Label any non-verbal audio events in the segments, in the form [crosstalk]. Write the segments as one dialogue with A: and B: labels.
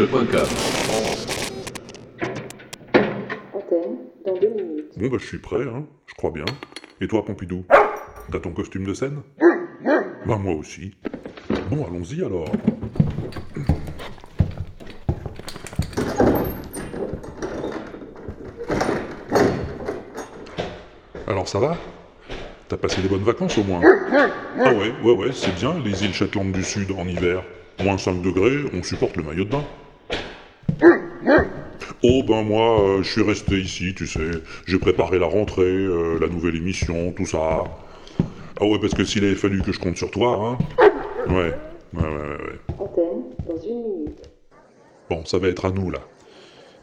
A: radiocampus.com.
B: Antenne dans deux minutes.
C: Bon, bah, je suis prêt, hein, je crois bien. Et toi, Pompidou? T'as ton costume de scène? Bah, moi aussi. Bon, allons-y alors. Alors, ça va? T'as passé des bonnes vacances au moins? Ah ouais, ouais, ouais, c'est bien, les îles Shetland du Sud en hiver. Moins 5 degrés, on supporte le maillot de bain. Oh ben moi, euh, je suis resté ici, tu sais. J'ai préparé la rentrée, euh, la nouvelle émission, tout ça. Ah ouais, parce que s'il avait fallu que je compte sur toi, hein. Ouais, ouais, ouais, ouais. ouais.
B: Antenne dans une minute.
C: Bon, ça va être à nous là.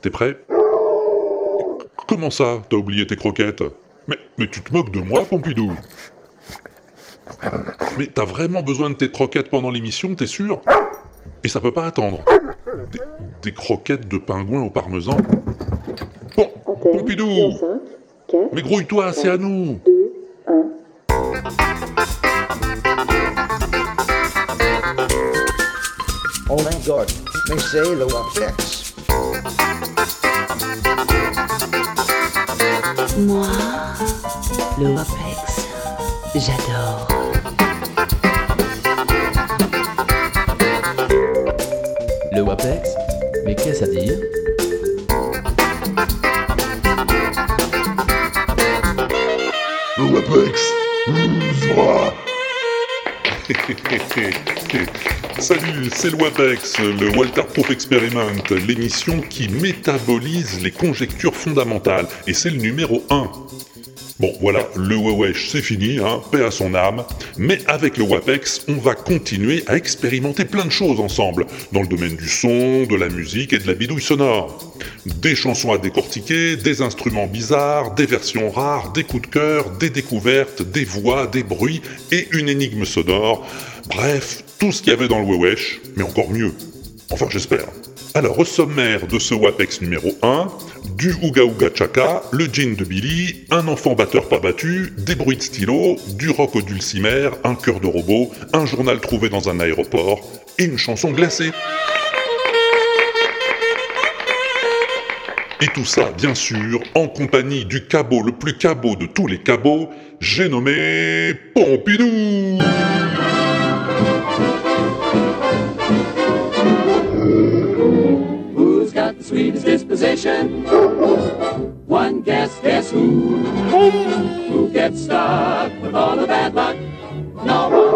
C: T'es prêt? Comment ça, t'as oublié tes croquettes? Mais, mais tu te moques de moi, Pompidou? Mais t'as vraiment besoin de tes croquettes pendant l'émission, t'es sûr? Et ça peut pas attendre. Des, des croquettes de pingouin au parmesan Bon, Pompidou
B: dans 5, 4,
C: Mais grouille-toi, c'est à nous
B: 2, 1.
D: Oh my God, mais c'est le Wapex.
E: Moi, le WAPEX, j'adore.
A: Mais qu'est-ce à dire?
C: Le WAPEX [laughs] Salut, c'est le WAPEX, le Walter Proof Experiment, l'émission qui métabolise les conjectures fondamentales, et c'est le numéro 1. Bon, voilà, le Wewesh, c'est fini, hein, paix à son âme. Mais avec le WAPEX, on va continuer à expérimenter plein de choses ensemble, dans le domaine du son, de la musique et de la bidouille sonore. Des chansons à décortiquer, des instruments bizarres, des versions rares, des coups de cœur, des découvertes, des voix, des bruits et une énigme sonore. Bref, tout ce qu'il y avait dans le Wewesh, mais encore mieux. Enfin, j'espère. Alors, au sommaire de ce WAPEX numéro 1, du Ouga Ouga Chaka, le jean de Billy, un enfant batteur pas battu, des bruits de stylo, du rock au dulcimer, un cœur de robot, un journal trouvé dans un aéroport et une chanson glacée. Et tout ça, bien sûr, en compagnie du cabot le plus cabot de tous les cabots, j'ai nommé Pompidou
F: sweetest disposition? One guess, guess who? Who gets stuck with all the bad luck? No one.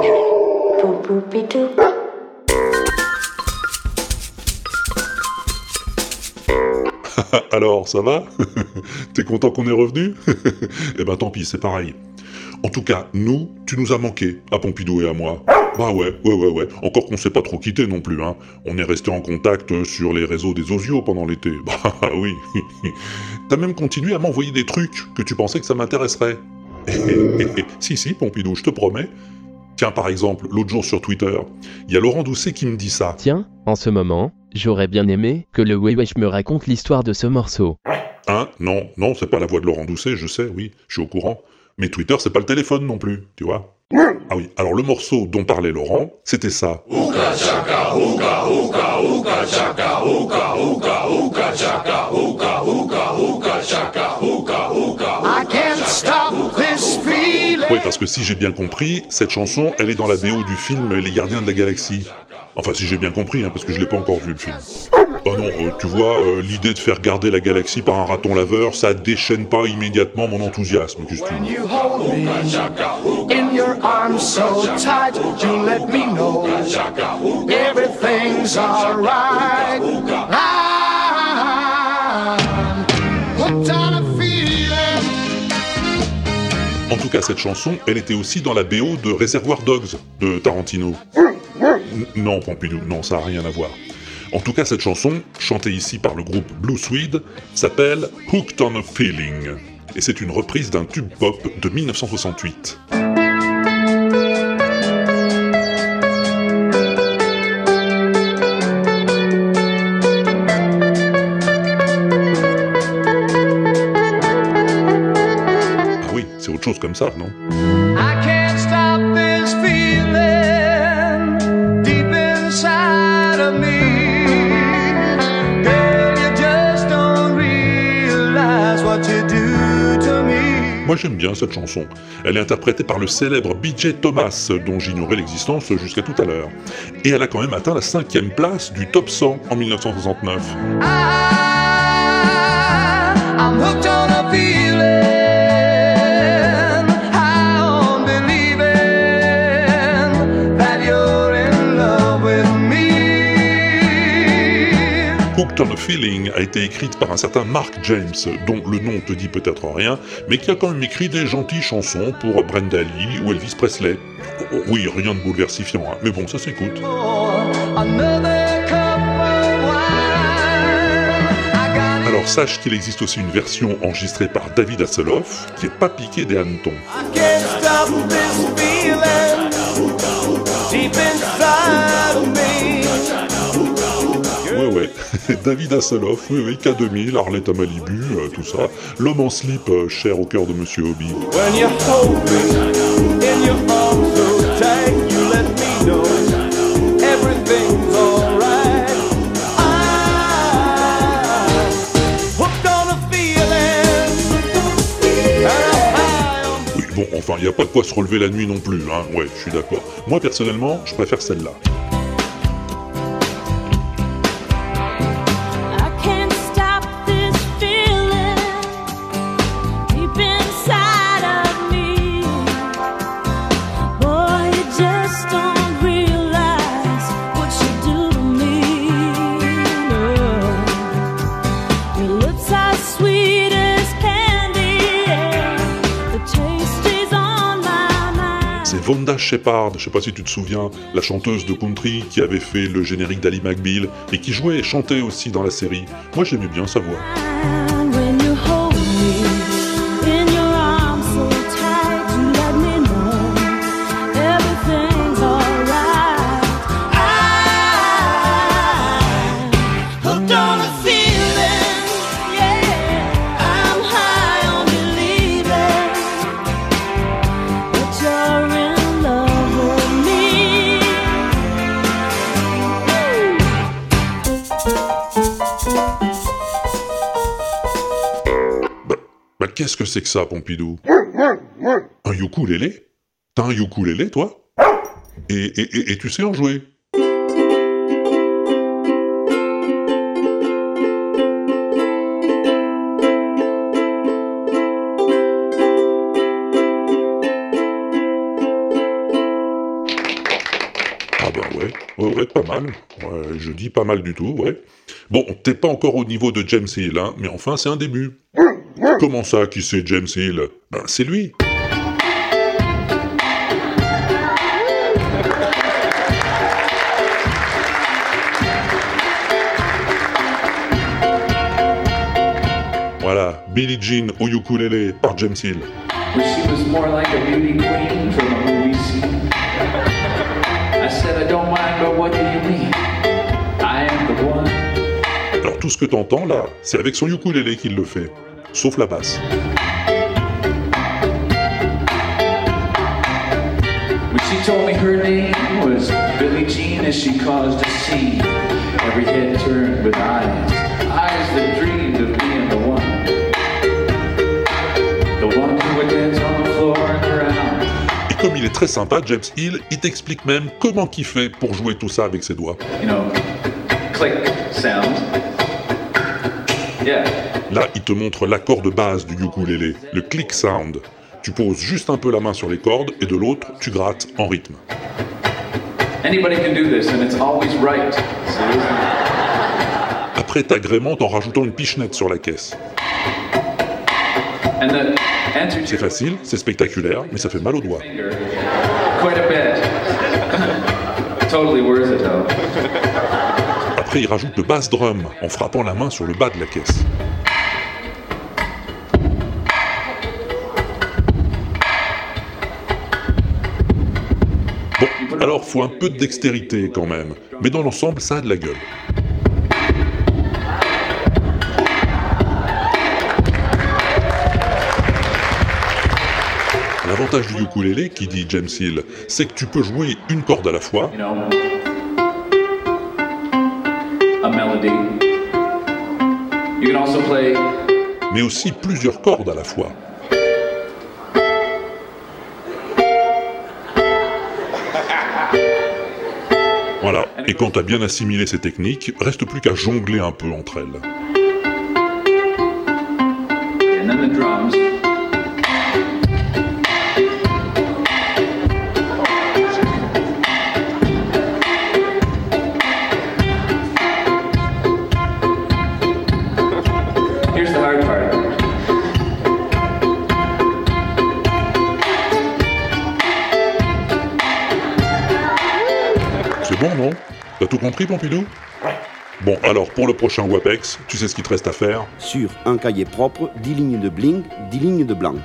F: [laughs]
C: Alors, ça va? [laughs] T'es content qu'on est revenu? [laughs] Eh ben tant pis, c'est pareil. En tout cas, nous, tu nous as manqué, à Pompidou et à moi. Bah ouais, ouais, ouais, ouais. Encore qu'on s'est pas trop quitté non plus, hein. On est resté en contact sur les réseaux des osios pendant l'été. [laughs] Bah oui. [laughs] T'as même continué à m'envoyer des trucs que tu pensais que ça m'intéresserait. [laughs] si, si, Pompidou, je te promets. Tiens, par exemple, l'autre jour sur Twitter, il y a Laurent Doucet qui me dit ça.
G: Tiens, en ce moment, j'aurais bien aimé que le Wewesh me raconte l'histoire de ce morceau.
C: Hein? Non, non, c'est pas la voix de Laurent Doucet, je sais, oui, je suis au courant. Mais Twitter, c'est pas le téléphone non plus, tu vois. Ah oui, alors le morceau dont parlait Laurent, c'était ça.
D: I
C: Oui, parce que si j'ai bien compris, cette chanson, elle est dans la BO du film Les Gardiens de la Galaxie. Enfin, si j'ai bien compris, hein, parce que je l'ai pas encore vu le film. Bah non, euh, tu vois, euh, l'idée de faire garder la galaxie par un raton laveur, ça déchaîne pas immédiatement mon enthousiasme, qu'est-ce que Cas, cette chanson, elle était aussi dans la BO de Reservoir Dogs de Tarantino. Non, Pompidou, non, ça a rien à voir. En tout cas, cette chanson, chantée ici par le groupe Blue Swede, s'appelle Hooked on a Feeling. Et c'est une reprise d'un tube pop de 1968. d'autres choses comme ça, non Moi j'aime bien cette chanson. Elle est interprétée par le célèbre BJ Thomas, dont j'ignorais l'existence jusqu'à tout à l'heure. Et elle a quand même atteint la cinquième place du top 100 en 1969.
D: On a Feeling
C: a été écrite par un certain Mark James, dont le nom te dit peut-être rien, mais qui a quand même écrit des gentilles chansons pour Brenda Lee ou Elvis Presley. Oh, Oui, rien de bouleversifiant, hein, mais bon, ça s'écoute.
D: Of
C: Alors sache qu'il existe aussi une version enregistrée par David Hasselhoff, qui est pas piqué des hannetons. Ouais, [laughs] David Hasselhoff, oui, oui, K2000, Arlette à Malibu, euh, tout ça. L'homme en slip, euh, cher au cœur de Monsieur Hobby. Oui, bon, enfin, il n'y a pas de quoi se relever la nuit non plus, hein, ouais, je suis d'accord. Moi, personnellement, je préfère celle-là. Shepard, je sais pas si tu te souviens, la chanteuse de country qui avait fait le générique d'Ali McBeal et qui jouait et chantait aussi dans la série. Moi, j'aimais bien sa voix. C'est que ça, Pompidou [laughs] Un ukulélé? T'as un ukulélé, toi? Et, et, et, et tu sais en jouer? Ah bah ouais, ouais, ouais, pas mal. Ouais, je dis pas mal du tout, ouais. Bon, t'es pas encore au niveau de James Hill, hein, mais enfin c'est un début. Comment ça, qui c'est James Hill? Ben c'est lui. Voilà, Billie Jean au ukulélé par James Hill. Alors tout ce que t'entends là, c'est avec son ukulélé qu'il le fait. Sauf la basse.
F: When she told me her name was Billie Jean, as she caused a scene. Every head turned with eyes, eyes that dreamed of being the one. The one who would dance on the floor and around.
C: Et comme il est très sympa, James Hill, il t'explique même comment qu'il fait pour jouer tout ça avec ses doigts.
F: You know, click sound. Yeah.
C: Là, il te montre l'accord de base du ukulélé, le click sound. Tu poses juste un peu la main sur les cordes et de l'autre, tu grattes en rythme. Après, t'agrémentes en rajoutant une pichenette sur la caisse. C'est facile, c'est spectaculaire, mais ça fait mal aux doigts. Après, il rajoute le bass drum en frappant la main sur le bas de la caisse. Faut un peu de dextérité quand même, mais dans l'ensemble, ça a de la gueule. L'avantage du ukulélé, qui dit James Hill, c'est que tu peux jouer une corde à la fois, mais aussi plusieurs cordes à la fois. Et quand t'as bien assimilé ces techniques, reste plus qu'à jongler un peu entre elles. Compris, Pompidou? Bon, alors, pour le prochain WAPEX, tu sais ce qu'il te reste à faire?
H: Sur un cahier propre, 10 lignes de bling, 10 lignes de blanc.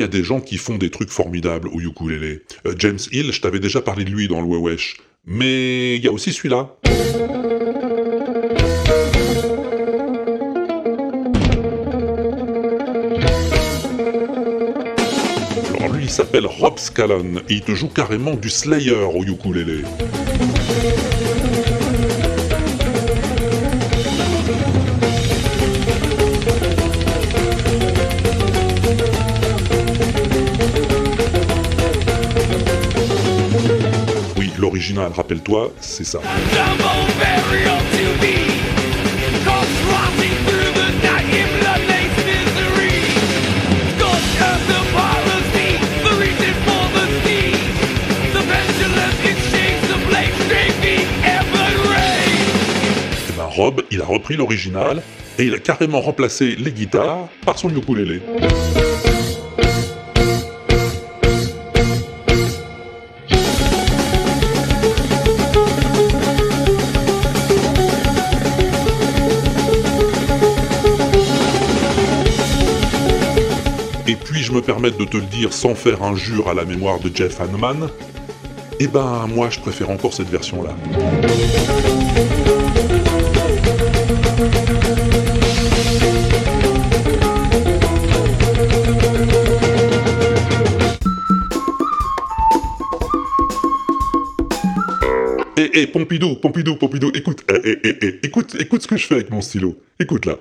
C: Y a des gens qui font des trucs formidables au ukulélé. Euh, James Hill, je t'avais déjà parlé de lui dans le Wewesh. Mais il y a aussi celui-là. Alors lui, il s'appelle Rob Scallon et il te joue carrément du Slayer au ukulélé. Rappelle-toi, c'est ça. Et ben Rob, il a repris l'original et il a carrément remplacé les guitares par son ukulélé. Permettre de te le dire sans faire injure à la mémoire de Jeff Hanneman, eh ben moi je préfère encore cette version-là. Eh, eh, Pompidou, Pompidou, Pompidou, écoute, eh, eh, eh, eh, écoute, écoute ce que je fais avec mon stylo. Écoute là.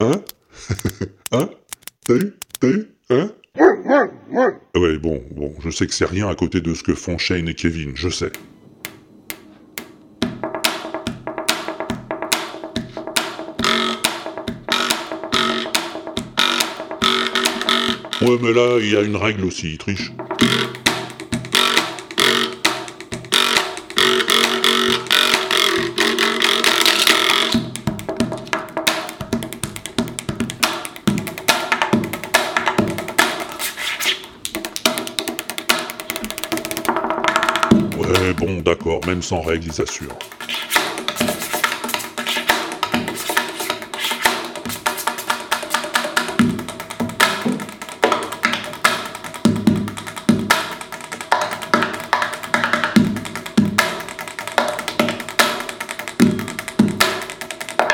C: Hein? [laughs] Hein? Hein Ah Ouais, bon, bon, je sais que c'est rien à côté de ce que font Shane et Kevin, je sais. Ouais, mais là, il y a une règle aussi, il triche. Même sans règle, il s'assure.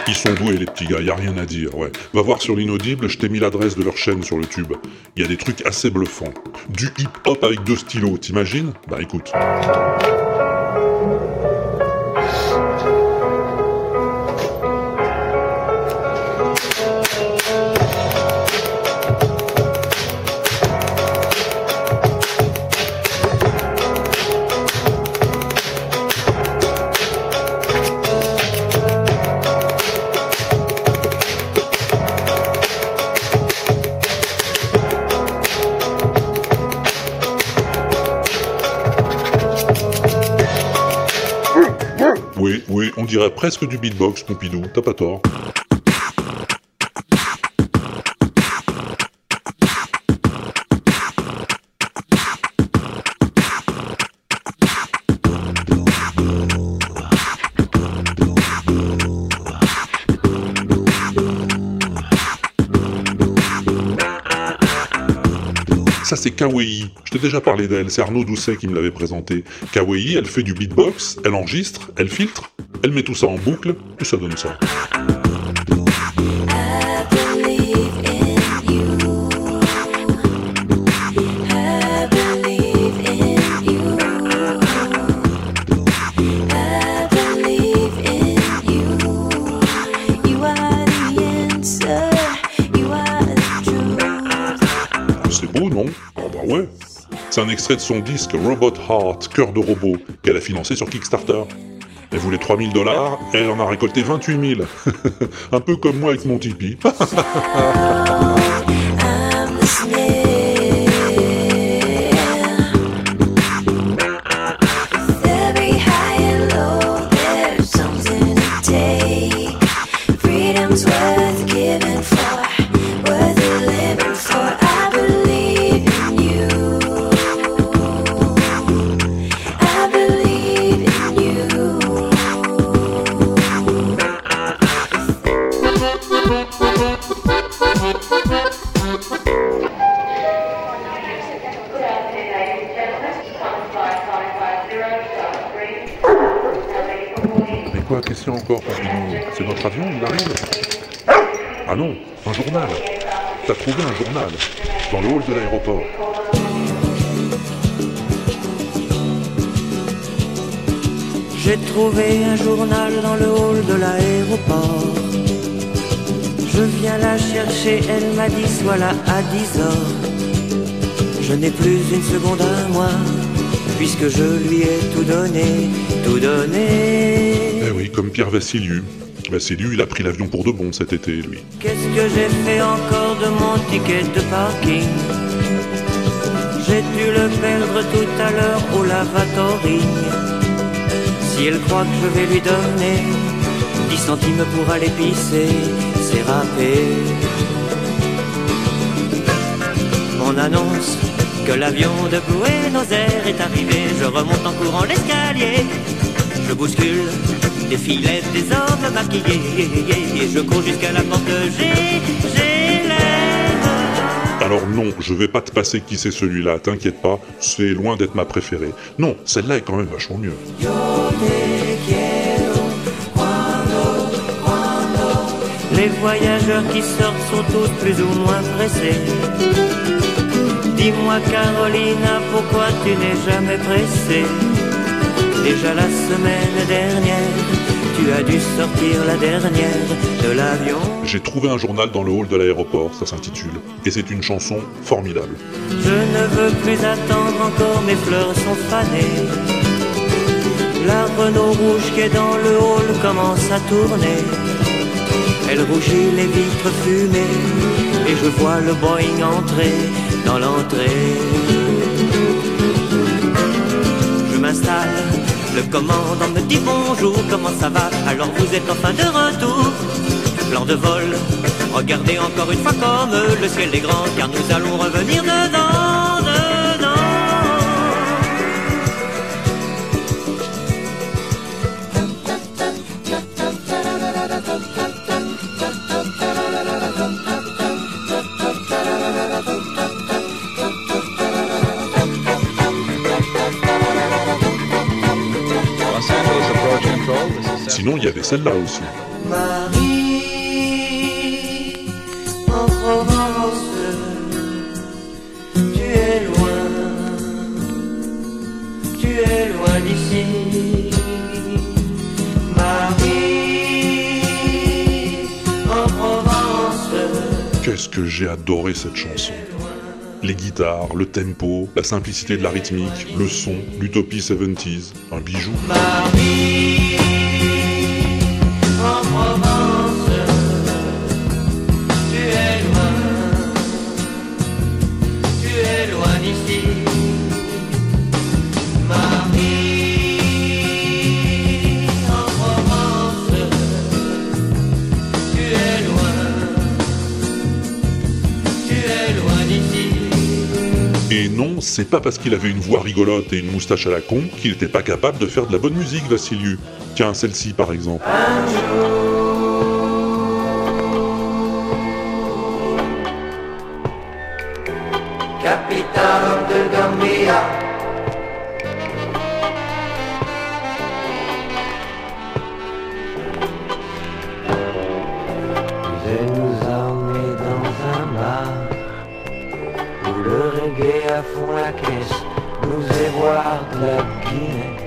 C: Ils sont doués les petits gars, y a rien à dire, ouais. Va voir sur l'inaudible, je t'ai mis l'adresse de leur chaîne sur le tube. Y a des trucs assez bluffants. Du hip-hop avec deux stylos, t'imagines? Bah écoute. Presque du beatbox, Pompidou, t'as pas tort. Ça c'est Kawaii. Je t'ai déjà parlé d'elle, c'est Arnaud Doucet qui me l'avait présenté. Kawaii, elle fait du beatbox, elle enregistre, elle filtre, elle met tout ça en boucle et ça donne ça. Ah bah C'est un extrait de son disque Robot Heart, Cœur de robot, qu'elle a financé sur Kickstarter. Elle voulait 3000 dollars elle en a récolté 28 000. [laughs] un peu comme moi avec mon Tipeee. [laughs] journal dans le hall de l'aéroport.
I: J'ai trouvé un journal dans le hall de l'aéroport. Je viens la chercher, elle m'a dit sois là à 10 heures. Je n'ai plus une seconde à moi, puisque je lui ai tout donné, tout donné.
C: Eh oui, comme Pierre Vassiliou. Vassiliou, il a pris l'avion pour de bon cet été, lui.
I: Qu'est-ce que j'ai fait encore de mon ticket de parking? J'ai dû le perdre tout à l'heure au lavatory. Si elle croit que je vais lui donner 10 centimes pour aller pisser, c'est râpé. On annonce que l'avion de Buenos Aires est arrivé. Je remonte en courant l'escalier. Je bouscule des filets, des hommes maquillés. Je cours jusqu'à la porte. J'ai.
C: Alors non, je vais pas te passer qui c'est celui-là, t'inquiète pas, c'est loin d'être ma préférée. Non, celle-là est quand même vachement mieux.
I: Les voyageurs qui sortent sont tous plus ou moins pressés. Dis-moi Carolina, pourquoi tu n'es jamais pressée? Déjà la semaine dernière, tu as dû sortir la dernière de l'avion.
C: J'ai trouvé un journal dans le hall de l'aéroport, ça s'intitule, et c'est une chanson formidable.
I: Je ne veux plus attendre encore, mes fleurs sont fanées. La Renault rouge qui est dans le hall commence à tourner. Elle rougit les vitres fumées et je vois le Boeing entrer dans l'entrée. Je m'installe, le commandant me dit bonjour, comment ça va? Alors vous êtes enfin de retour Plan de vol, regardez encore une fois comme le ciel est grand car nous allons revenir dedans.
C: Avait celle-là aussi.
I: Marie, en Provence, tu es loin, tu es loin d'ici. Marie, en Provence,
C: Qu'est-ce que j'ai adoré cette chanson. Les guitares, le tempo, la simplicité de la rythmique, le son, l'utopie 70s, un bijou.
I: Marie,
C: c'est pas parce qu'il avait une voix rigolote et une moustache à la con qu'il était pas capable de faire de la bonne musique, Vassiliou. Tiens, celle-ci par exemple.
I: La caisse, vous allez boire de la Guinness.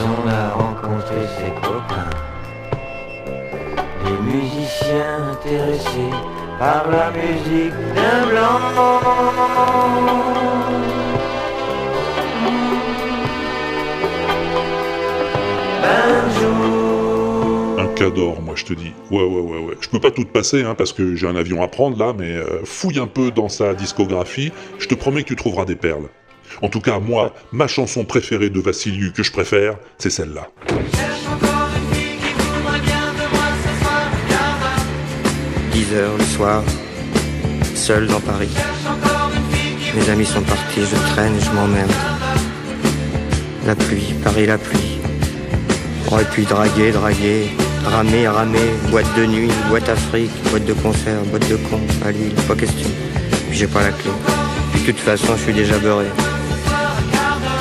I: on a rencontré ses copains, des musiciens intéressés
J: par la musique d'un blanc.
C: Cador, moi je te dis. Ouais, ouais, ouais, ouais. Je peux pas tout te passer, hein, parce que j'ai un avion à prendre là, mais euh, fouille un peu dans sa discographie, je te promets que tu trouveras des perles. En tout cas, moi, ma chanson préférée de Vassiliou que je préfère, c'est celle-là.
J: 10 heures le soir, seul dans Paris. Mes amis sont partis, je traîne, je m'emmerde. La pluie, Paris la pluie. Aurait pu draguer, draguer, ramer, ramer, boîte de nuit, boîte Afrique, boîte de concert, boîte de con, à Lille, pas question. J'ai pas la clé. De toute façon, je suis déjà beurré.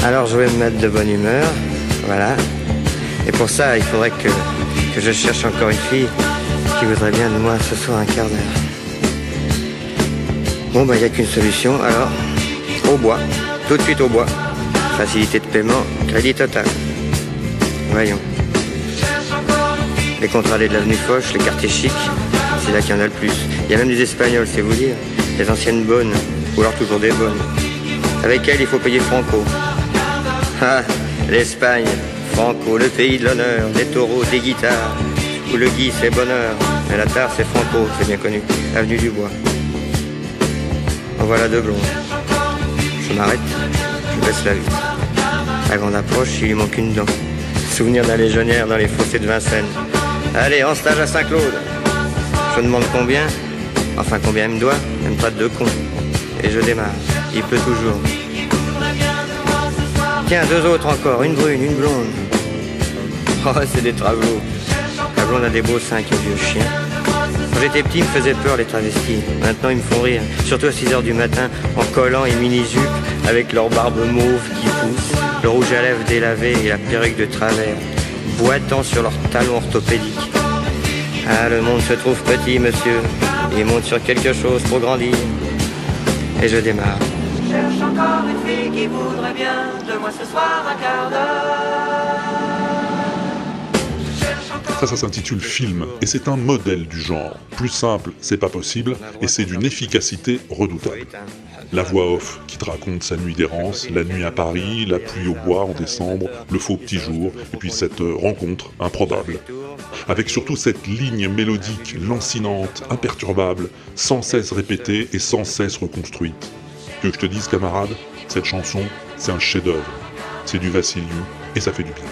J: Alors je vais me mettre de bonne humeur, voilà. Et pour ça, il faudrait que, que je cherche encore une fille qui voudrait bien de moi ce soir un quart d'heure. Bon, bah, il n'y a qu'une solution, alors, au bois, tout de suite au bois. Facilité de paiement, crédit total. Voyons. Les contrats de l'avenue Foch, les quartiers chics, c'est là qu'il y en a le plus. Il y a même des Espagnols, c'est vous dire. Des anciennes bonnes, ou alors toujours des bonnes. Avec elles, il faut payer Franco. [laughs] Ah, l'Espagne, Franco, le pays de l'honneur, des taureaux, des guitares, où le gui c'est bonheur, mais la tare c'est Franco, c'est bien connu, avenue du Bois. En voilà deux blondes. Je m'arrête, je baisse la vitre. À grande approche, il lui manque une dent. Souvenir d'un légionnaire dans les fossés de Vincennes. Allez, en stage à Saint-Claude. Je demande combien, enfin combien il me doit, même pas de cons. Et je démarre, il peut toujours. Tiens, deux autres encore, une brune, une blonde. [laughs] Oh, c'est des travaux. La blonde a des beaux seins qui vieux chien. Quand j'étais petit, il me faisait peur les travestis. Maintenant, ils me font rire. Surtout à 6 heures du matin, en collant et mini-jupe, avec leur barbe mauve qui pousse, le rouge à lèvres délavé et la perruque de travers, boitant sur leurs talons orthopédiques. Ah, le monde se trouve petit, monsieur. Il monte sur quelque chose pour grandir. Et je démarre.
I: Cherche encore une fille qui voudrait bien de moi ce soir.
C: Ça, s'intitule Film, et c'est un modèle du genre. Plus simple, c'est pas possible, et c'est d'une efficacité redoutable. La voix off qui te raconte sa nuit d'errance, la nuit à Paris, la pluie au bois en décembre, le faux petit jour, et puis cette euh, rencontre improbable. Avec surtout cette ligne mélodique, lancinante, imperturbable, sans cesse répétée et sans cesse reconstruite. Que je te dise, camarade, cette chanson, c'est un chef-d'œuvre. C'est du Vassiliou, et ça fait du bien.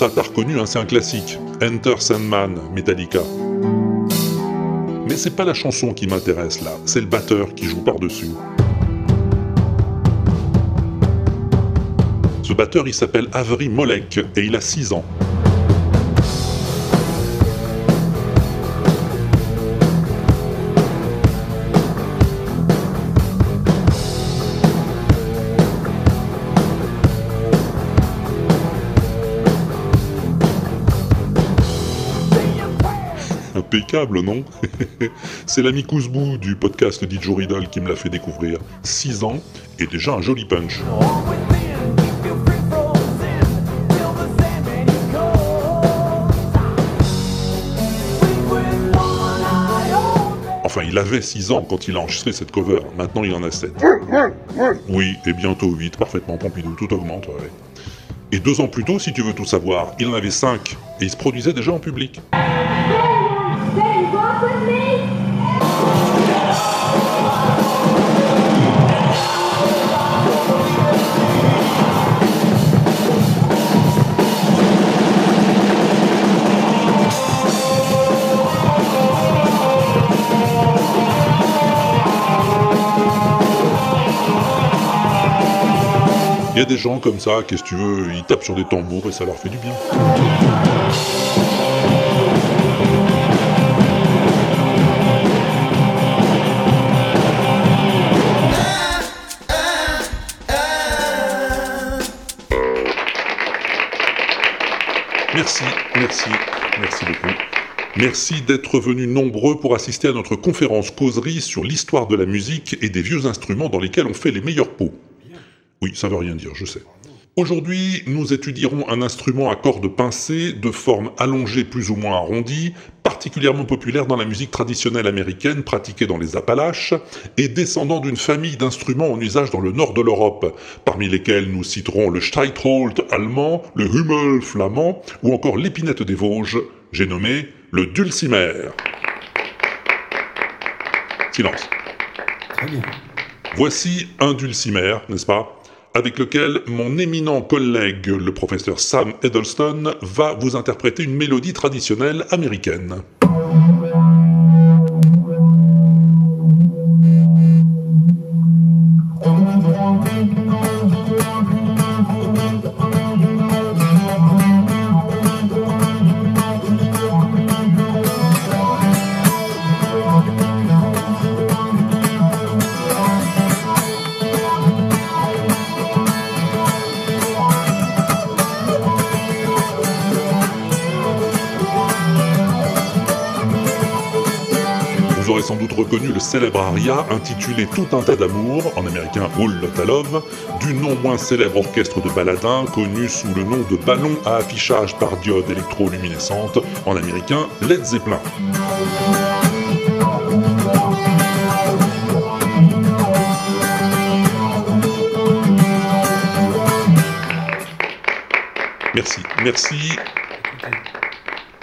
C: Ça t'as reconnu, hein, c'est un classique. Enter Sandman, Metallica. Mais c'est pas la chanson qui m'intéresse là, c'est le batteur qui joue par-dessus. Ce batteur, il s'appelle Avery Molek et il a 6 ans. [laughs] C'est l'ami Kouzbou du podcast Riddle qui me l'a fait découvrir. 6 ans et déjà un joli punch. Enfin, il avait 6 ans quand il a enregistré cette cover. Maintenant, il en a 7. Oui, et bientôt 8, parfaitement Pompidou, tout augmente. Et deux ans plus tôt, si tu veux tout savoir, il en avait 5 et il se produisait déjà en public. Y a des gens comme ça, qu'est-ce que tu veux, ils tapent sur des tambours et ça leur fait du bien. Merci, merci, merci beaucoup. Merci d'être venus nombreux pour assister à notre conférence causerie sur l'histoire de la musique et des vieux instruments dans lesquels on fait les meilleurs pots. Oui, ça veut rien dire, je sais. Aujourd'hui, nous étudierons un instrument à cordes pincées, de forme allongée plus ou moins arrondie, particulièrement populaire dans la musique traditionnelle américaine pratiquée dans les Appalaches, et descendant d'une famille d'instruments en usage dans le nord de l'Europe, parmi lesquels nous citerons le Streitholt allemand, le Hummel flamand, ou encore l'épinette des Vosges, j'ai nommé le dulcimer. Silence.
K: Très bien.
C: Voici un dulcimer, n'est-ce pas? Avec lequel mon éminent collègue, le professeur Sam Eddleston, va vous interpréter une mélodie traditionnelle américaine. Vous aurez sans doute reconnu le célèbre aria intitulé Tout un tas d'amour, en américain All Lotta Love, du non moins célèbre orchestre de baladins connu sous le nom de ballon à affichage par diode électroluminescente, en américain Led Zeppelin. Merci, merci.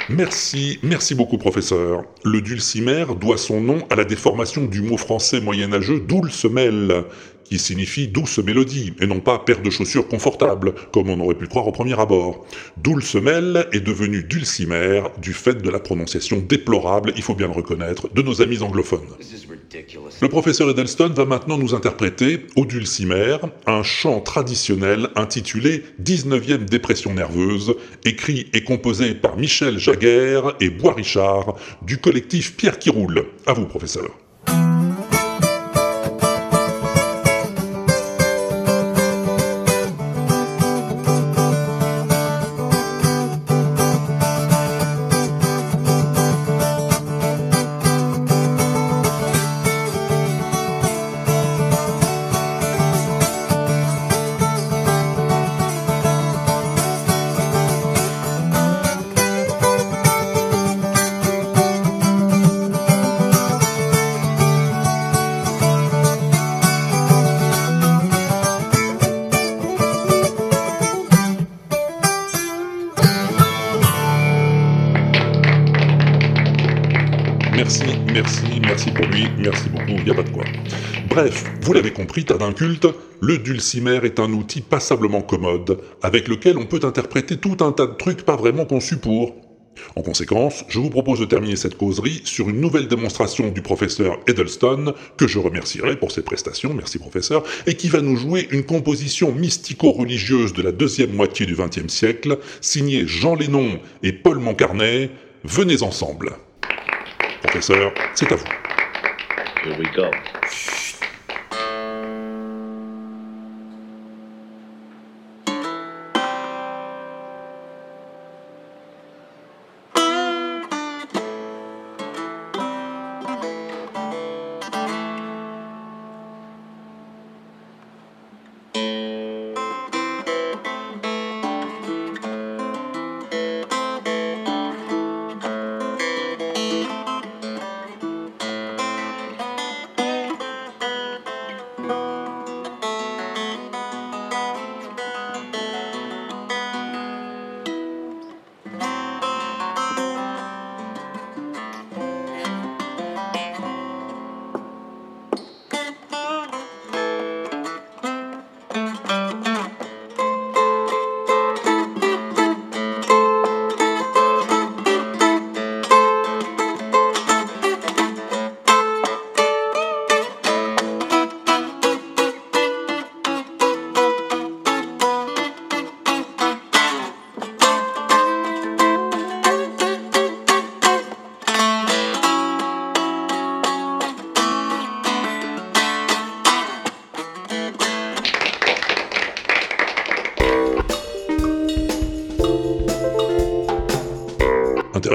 C: Merci, merci beaucoup professeur. Le dulcimer doit son nom à la déformation du mot français moyenâgeux dulcemel, qui signifie douce mélodie, et non pas paire de chaussures confortables, comme on aurait pu le croire au premier abord. Dulcemel est devenu dulcimer du fait de la prononciation déplorable, il faut bien le reconnaître, de nos amis anglophones. Le professeur Eddleston va maintenant nous interpréter, au dulcimer, un chant traditionnel intitulé 19e dépression nerveuse, écrit et composé par Michel Jaguer et Bois Richard, du collectif Pierre qui roule. À vous, professeur. Pas de quoi. Bref, vous l'avez compris, tas d'un le dulcimer est un outil passablement commode, avec lequel on peut interpréter tout un tas de trucs pas vraiment conçus pour. En conséquence, je vous propose de terminer cette causerie sur une nouvelle démonstration du professeur Eddleston, que je remercierai pour ses prestations, merci professeur, et qui va nous jouer une composition mystico-religieuse de la deuxième moitié du XXe siècle, signée Jean Lénon et Paul Moncarnet. Venez ensemble. Professeur, c'est à vous.
L: Here we go.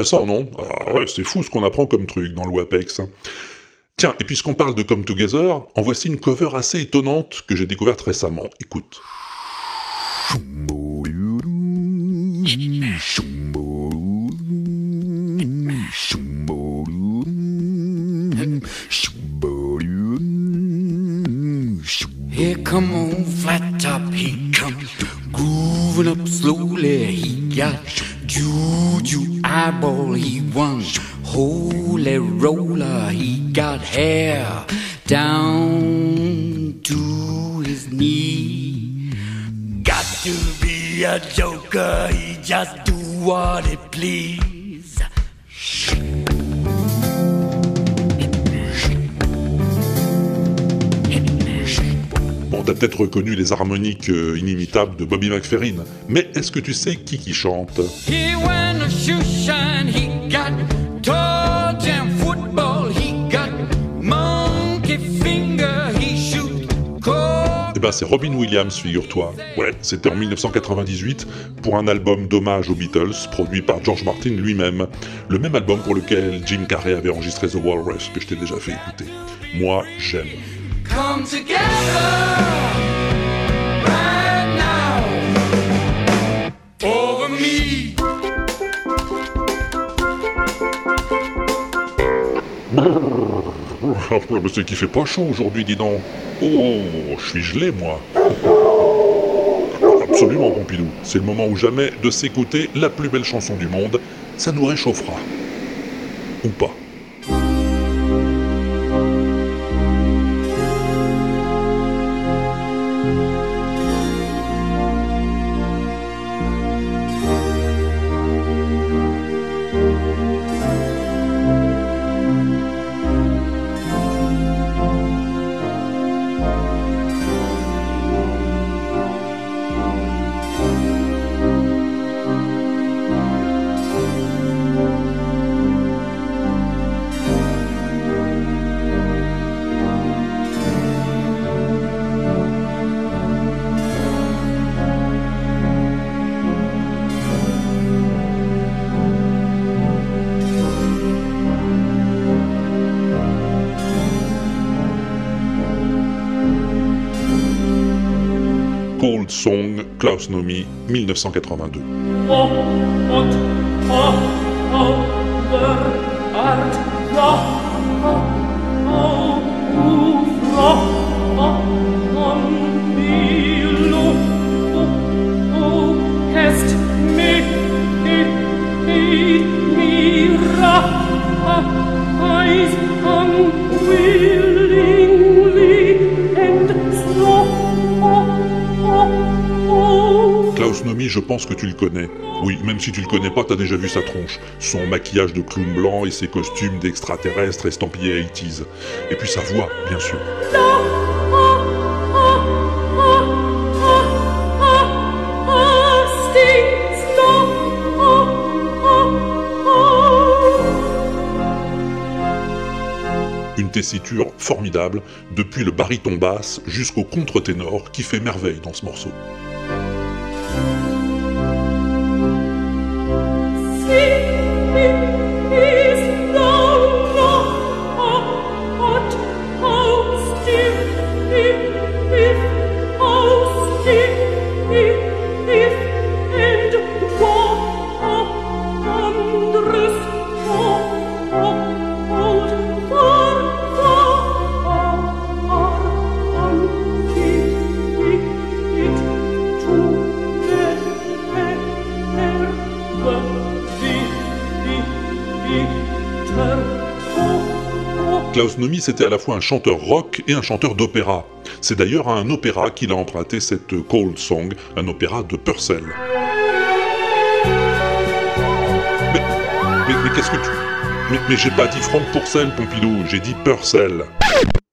C: Intéressant, non Ah c'est fou ce qu'on apprend comme truc dans le WAPEX. hein. Tiens, et puisqu'on parle de Come Together, en voici une cover assez étonnante que j'ai découverte récemment. Écoute.
K: Here come on flat up slowly. Juju eyeball, he one holy roller. He got hair down to his knee. Got to be a joker, he just do what he please.
C: Bon, t'as peut-être reconnu les harmoniques euh, inimitables de Bobby McFerrin, mais est-ce que tu sais qui qui chante?
K: A.
C: Eh ben, c'est Robin Williams, figure-toi. Ouais, c'était en 1998 pour un album d'hommage aux Beatles, produit par George Martin lui-même. Le même album pour lequel Jim Carrey avait enregistré The Walrus, que je t'ai déjà fait écouter. Moi, j'aime.
K: Come together [laughs]
C: mais c'est qu'il fait pas chaud aujourd'hui, dis donc. Oh, je suis gelé, moi. Absolument, Pompidou. C'est le moment ou jamais de s'écouter la plus belle chanson du monde. Ça nous réchauffera. Ou pas. Song, Klaus Nomi, 1982.
M: Oh, und oh, oh, der Art, ja, oh, oh, oh, oh,
C: je pense que tu le connais. Oui, même si tu le connais pas, t'as déjà vu sa tronche. Son maquillage de clown blanc et ses costumes d'extraterrestres estampillés 80s. Et puis sa voix, bien sûr. Une tessiture formidable, depuis le baryton basse jusqu'au contre-ténor qui fait merveille dans ce morceau. C'était à la fois un chanteur rock et un chanteur d'opéra. C'est d'ailleurs à un opéra qu'il a emprunté cette Cold Song, un opéra de Purcell. Mais, mais, mais qu'est-ce que tu... Mais, mais j'ai pas dit Franck Purcell, Pompidou, j'ai dit Purcell.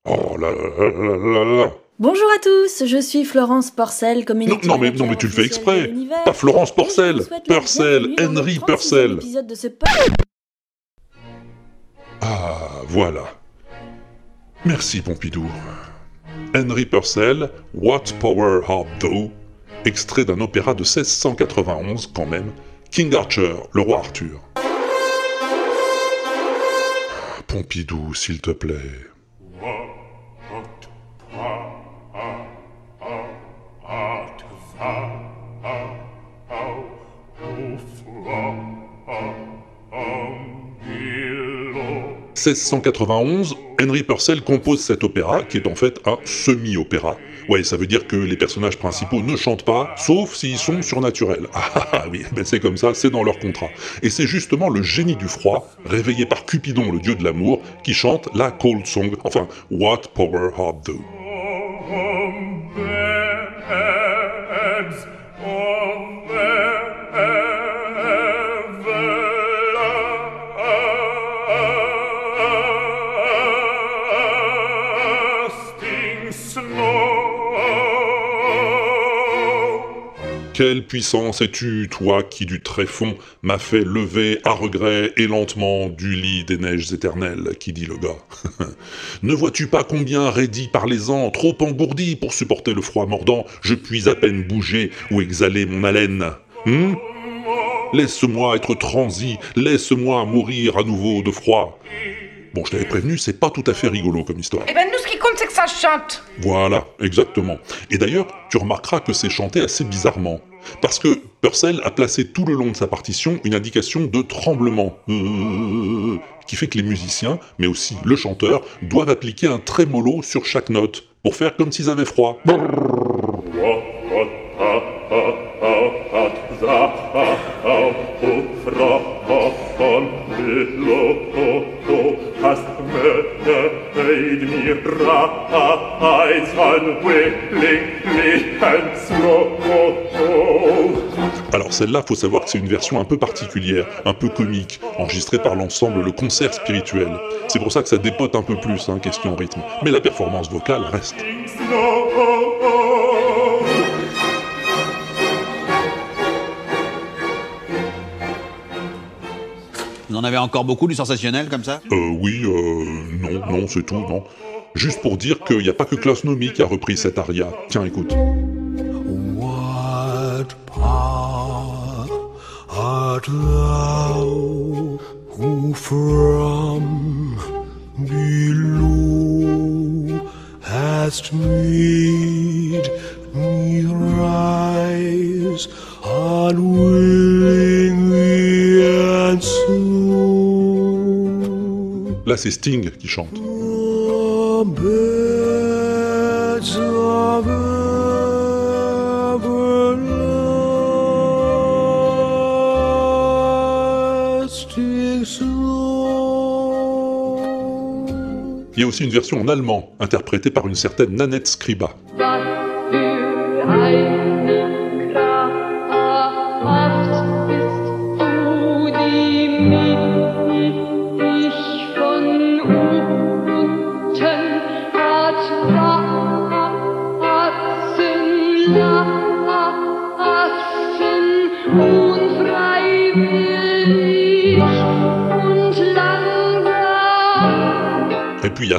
C: Oh là là là là là là.
N: Bonjour à tous, je suis Florence Porcel,
C: Non,
N: community
C: non, mais, non, mais tu le fais exprès. Pas Florence Porcel, Purcell, Henry
N: 36e
C: Purcell. Ah, voilà. Merci Pompidou. Henry Purcell, What Power Art Thou, extrait d'un opéra de 1691 quand même, King Archer, le roi Arthur. Pompidou, s'il te plaît. 1691, Henry Purcell compose cet opéra, qui est en fait un semi-opéra. Ouais, ça veut dire que les personnages principaux ne chantent pas, sauf s'ils sont surnaturels. Ah ah, ah oui, ben c'est comme ça, c'est dans leur contrat. Et c'est justement le génie du froid, réveillé par Cupidon, le dieu de l'amour, qui chante la Cold Song, enfin, What Power Heart Do. Quelle puissance es-tu, toi qui du tréfonds m'as fait lever à regret et lentement du lit des neiges éternelles, qui dit le gars. [laughs] ne vois-tu pas combien raidi par les ans, trop engourdi pour supporter le froid mordant, je puis à peine bouger ou exhaler mon haleine? Hmm Laisse-moi être transi, laisse-moi mourir à nouveau de froid. Bon, je t'avais prévenu, c'est pas tout à fait rigolo comme histoire.
O: Eh ben nous, ce qui compte, c'est que ça chante.
C: Voilà, exactement. Et d'ailleurs, tu remarqueras que c'est chanté assez bizarrement. Parce que Purcell a placé tout le long de sa partition une indication de tremblement, euh, qui fait que les musiciens, mais aussi le chanteur, doivent appliquer un trémolo sur chaque note, pour faire comme s'ils avaient froid. Alors celle-là, faut savoir que c'est une version un peu particulière, un peu comique, enregistrée par l'ensemble Le Concert Spirituel. C'est pour ça que ça dépote un peu plus, hein, question rythme. Mais la performance vocale reste.
P: Vous en avez encore beaucoup du sensationnel comme ça?
C: Euh, oui, euh, non, non, c'est tout, non. Juste pour dire qu'il n'y a pas que Klaus Nomi qui a repris cet aria. Tiens, écoute.
Q: Hast made me rise unwillingly and
C: Là, c'est Sting qui chante. Il y a aussi une version en allemand, interprétée par une certaine Nanette Scriba.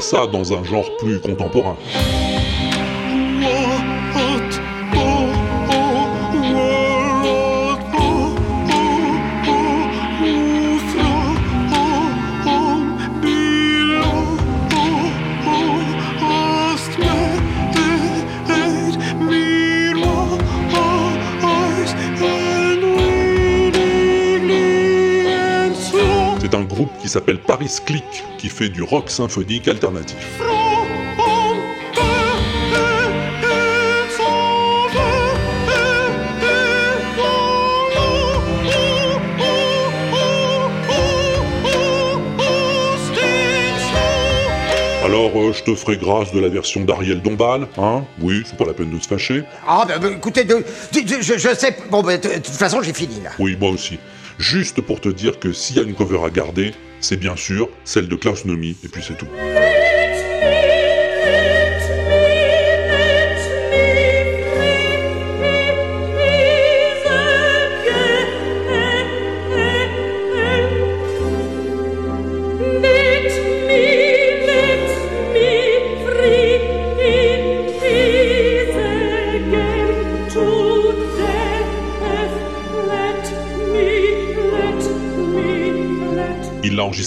C: Ça dans un genre plus contemporain. S'appelle Paris Click, qui fait du rock symphonique alternatif. Alors, euh, je te ferai grâce de la version d'Ariel Dombal, hein? Oui, c'est pas la peine de se fâcher.
R: Ah, bah, bah, écoutez, de- de- de- je, je sais. Bon, bah, de de toute façon, j'ai fini là.
C: Oui, moi aussi. Juste pour te dire que s'il y a une cover à garder, c'est bien sûr celle de Klaus Nomi, et puis c'est tout.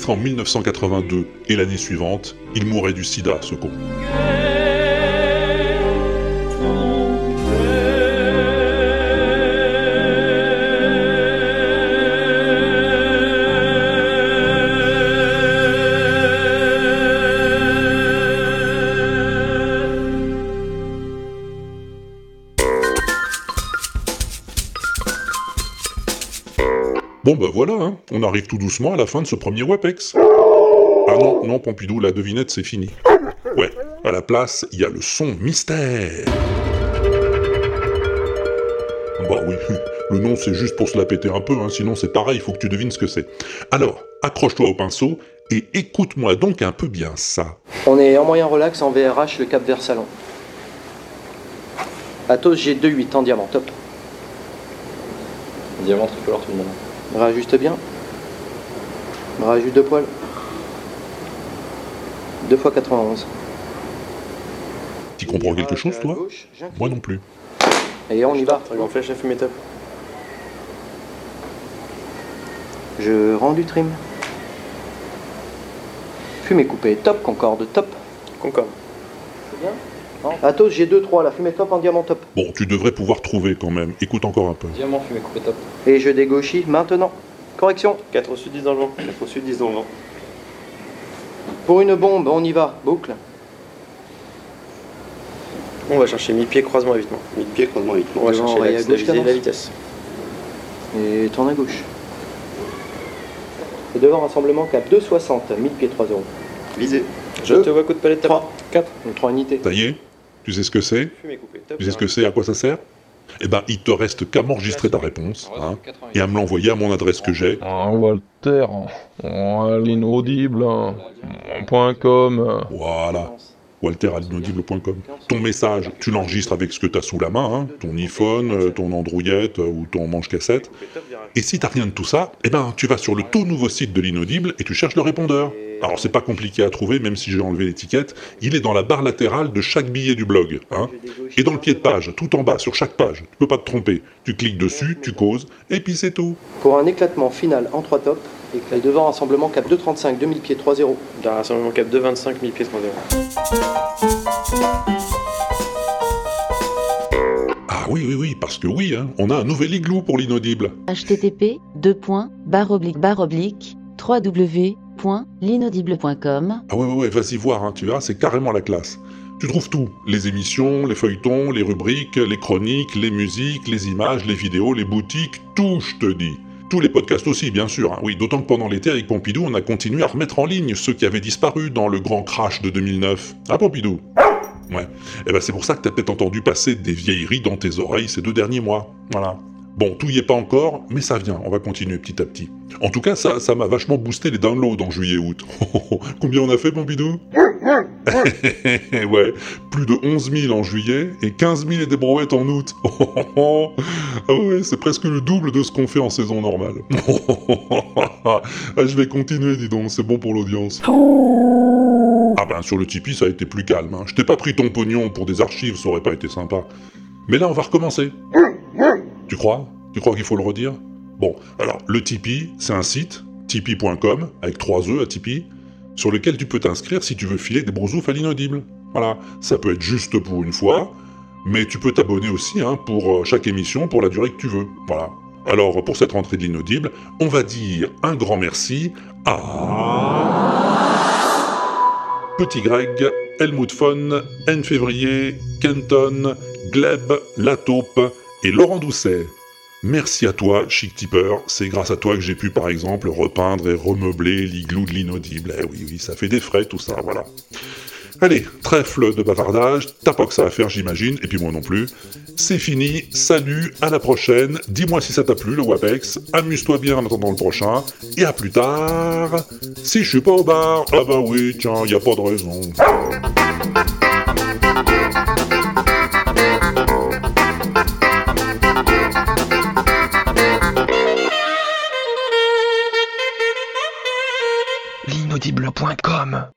C: En 1982 et l'année suivante, il mourait du sida, ce con. Bon bah voilà, hein, on arrive tout doucement à la fin de ce premier WAPEX. Ah non, non, Pompidou, la devinette c'est fini. Ouais, à la place, il y a le son mystère. Bah oui, [laughs] le nom c'est juste pour se la péter un peu, hein, sinon c'est pareil, il faut que tu devines ce que c'est. Alors, accroche-toi au pinceau et écoute-moi donc un peu bien ça.
S: On est en moyen relax en VRH, le cap vers salon. Atos G28 en diamant, top.
T: Diamant tricolore tout le monde.
S: Réajuste bien. Réajuste deux poils. 2 fois 91.
C: Tu comprends quelque chose toi? Moi non plus.
S: Et on y va.
T: Flèche à fumée top.
S: Je rends du trim. Fumée coupée, top, concorde, top.
T: Concorde.
S: C'est bien? Atos G2, 3, la fumée top en diamant top.
C: Bon, tu devrais pouvoir trouver quand même. Écoute encore un peu.
T: Diamant fumée coupée top.
S: Et je dégauchis maintenant. Correction.
T: 4 au sud, 10 dans le vent. 4 au sud, 10 dans le vent.
S: Pour une bombe, on y va. Boucle.
T: On va chercher mi-pied, croisement évitement. Mi-pied, croisement évitement. On va
S: Devant,
T: chercher
S: rail à
T: l'axe de
S: gauche,
T: visée la vitesse.
S: Et tourne à gauche. Et devant rassemblement cap 260, 1000 pieds 3 euros.
T: Visée. Je te vois coup de palette top.
S: 3. 4. 3 unités.
C: Ça y est Tu sais ce que c'est. Tu sais ce que c'est À quoi ça sert? Eh ben, il te reste qu'à m'enregistrer ta réponse, hein, et à me l'envoyer à mon adresse que j'ai.
U: Ah, Walter, l'inaudible, hein, point .com. euh.
C: Voilà. Walter à l'inaudible.com. Ton message, tu l'enregistres avec ce que tu as sous la main, hein, ton iPhone, euh, ton Androidette euh, ou ton manche-cassette. Et si t'as rien de tout ça, eh ben, tu vas sur le tout nouveau site de l'inaudible et tu cherches le répondeur. Alors c'est pas compliqué à trouver, même si j'ai enlevé l'étiquette. Il est dans la barre latérale de chaque billet du blog. Hein, et dans le pied de page, tout en bas, sur chaque page. Tu peux pas te tromper. Tu cliques dessus, tu causes, et puis c'est tout.
S: Pour un éclatement final en 3 tops, et devant rassemblement cap 235, 2000 pieds 3 0.
T: D'un rassemblement cap 2, 25 1000 pieds 3
C: Ah oui, oui, oui, parce que oui, hein, on a un nouvel igloo pour l'inaudible.
E: http barre oblique barre oblique www.l'inaudible.com
C: Ah ouais, ouais, vas-y voir, hein, tu c'est carrément la classe. Tu trouves tout, les émissions, les feuilletons, les rubriques, les chroniques, les musiques, les images, les vidéos, les boutiques, tout, je te dis. Tous les podcasts aussi, bien sûr. hein. Oui, d'autant que pendant l'été, avec Pompidou, on a continué à remettre en ligne ceux qui avaient disparu dans le grand crash de 2009. Ah, Pompidou? Ouais. Et ben c'est pour ça que t'as peut-être entendu passer des vieilleries dans tes oreilles ces deux derniers mois. Voilà. Bon, tout y est pas encore, mais ça vient, on va continuer petit à petit. En tout cas, ça ça m'a vachement boosté les downloads en juillet-août. [laughs] Combien on a fait, Pompidou [laughs] Ouais, plus de 11 000 en juillet et 15 000 et des brouettes en août. ah ouais, c'est presque le double de ce qu'on fait en saison normale. [laughs] ah, je vais continuer, dis donc, c'est bon pour l'audience. Ah ben, sur le Tipeee, ça a été plus calme. hein. Je t'ai pas pris ton pognon pour des archives, ça aurait pas été sympa. Mais là, on va recommencer. Tu crois? Tu crois qu'il faut le redire? Bon, alors, le Tipeee, c'est un site, tipeee.com, avec trois E à Tipeee, sur lequel tu peux t'inscrire si tu veux filer des brousoufs à l'inaudible. Voilà, ça peut être juste pour une fois, mais tu peux t'abonner aussi hein, pour euh, chaque émission pour la durée que tu veux. Voilà. Alors, pour cette rentrée de l'inaudible, on va dire un grand merci à... Petit Greg, Helmut Fon, N. Février, Kenton, Gleb, La Taupe et Laurent Doucet. Merci à toi, Chic Tipper. C'est grâce à toi que j'ai pu, par exemple, repeindre et remeubler l'igloo de l'inaudible. Eh oui, oui, ça fait des frais, tout ça, voilà. Allez, trèfle de bavardage, t'as pas que ça à faire, j'imagine, et puis moi non plus. C'est fini, salut, à la prochaine. Dis-moi si ça t'a plu, le WAPEX. Amuse-toi bien en attendant le prochain. Et à plus tard. Si je suis pas au bar, ah bah oui, tiens, y a pas de raison. audible.com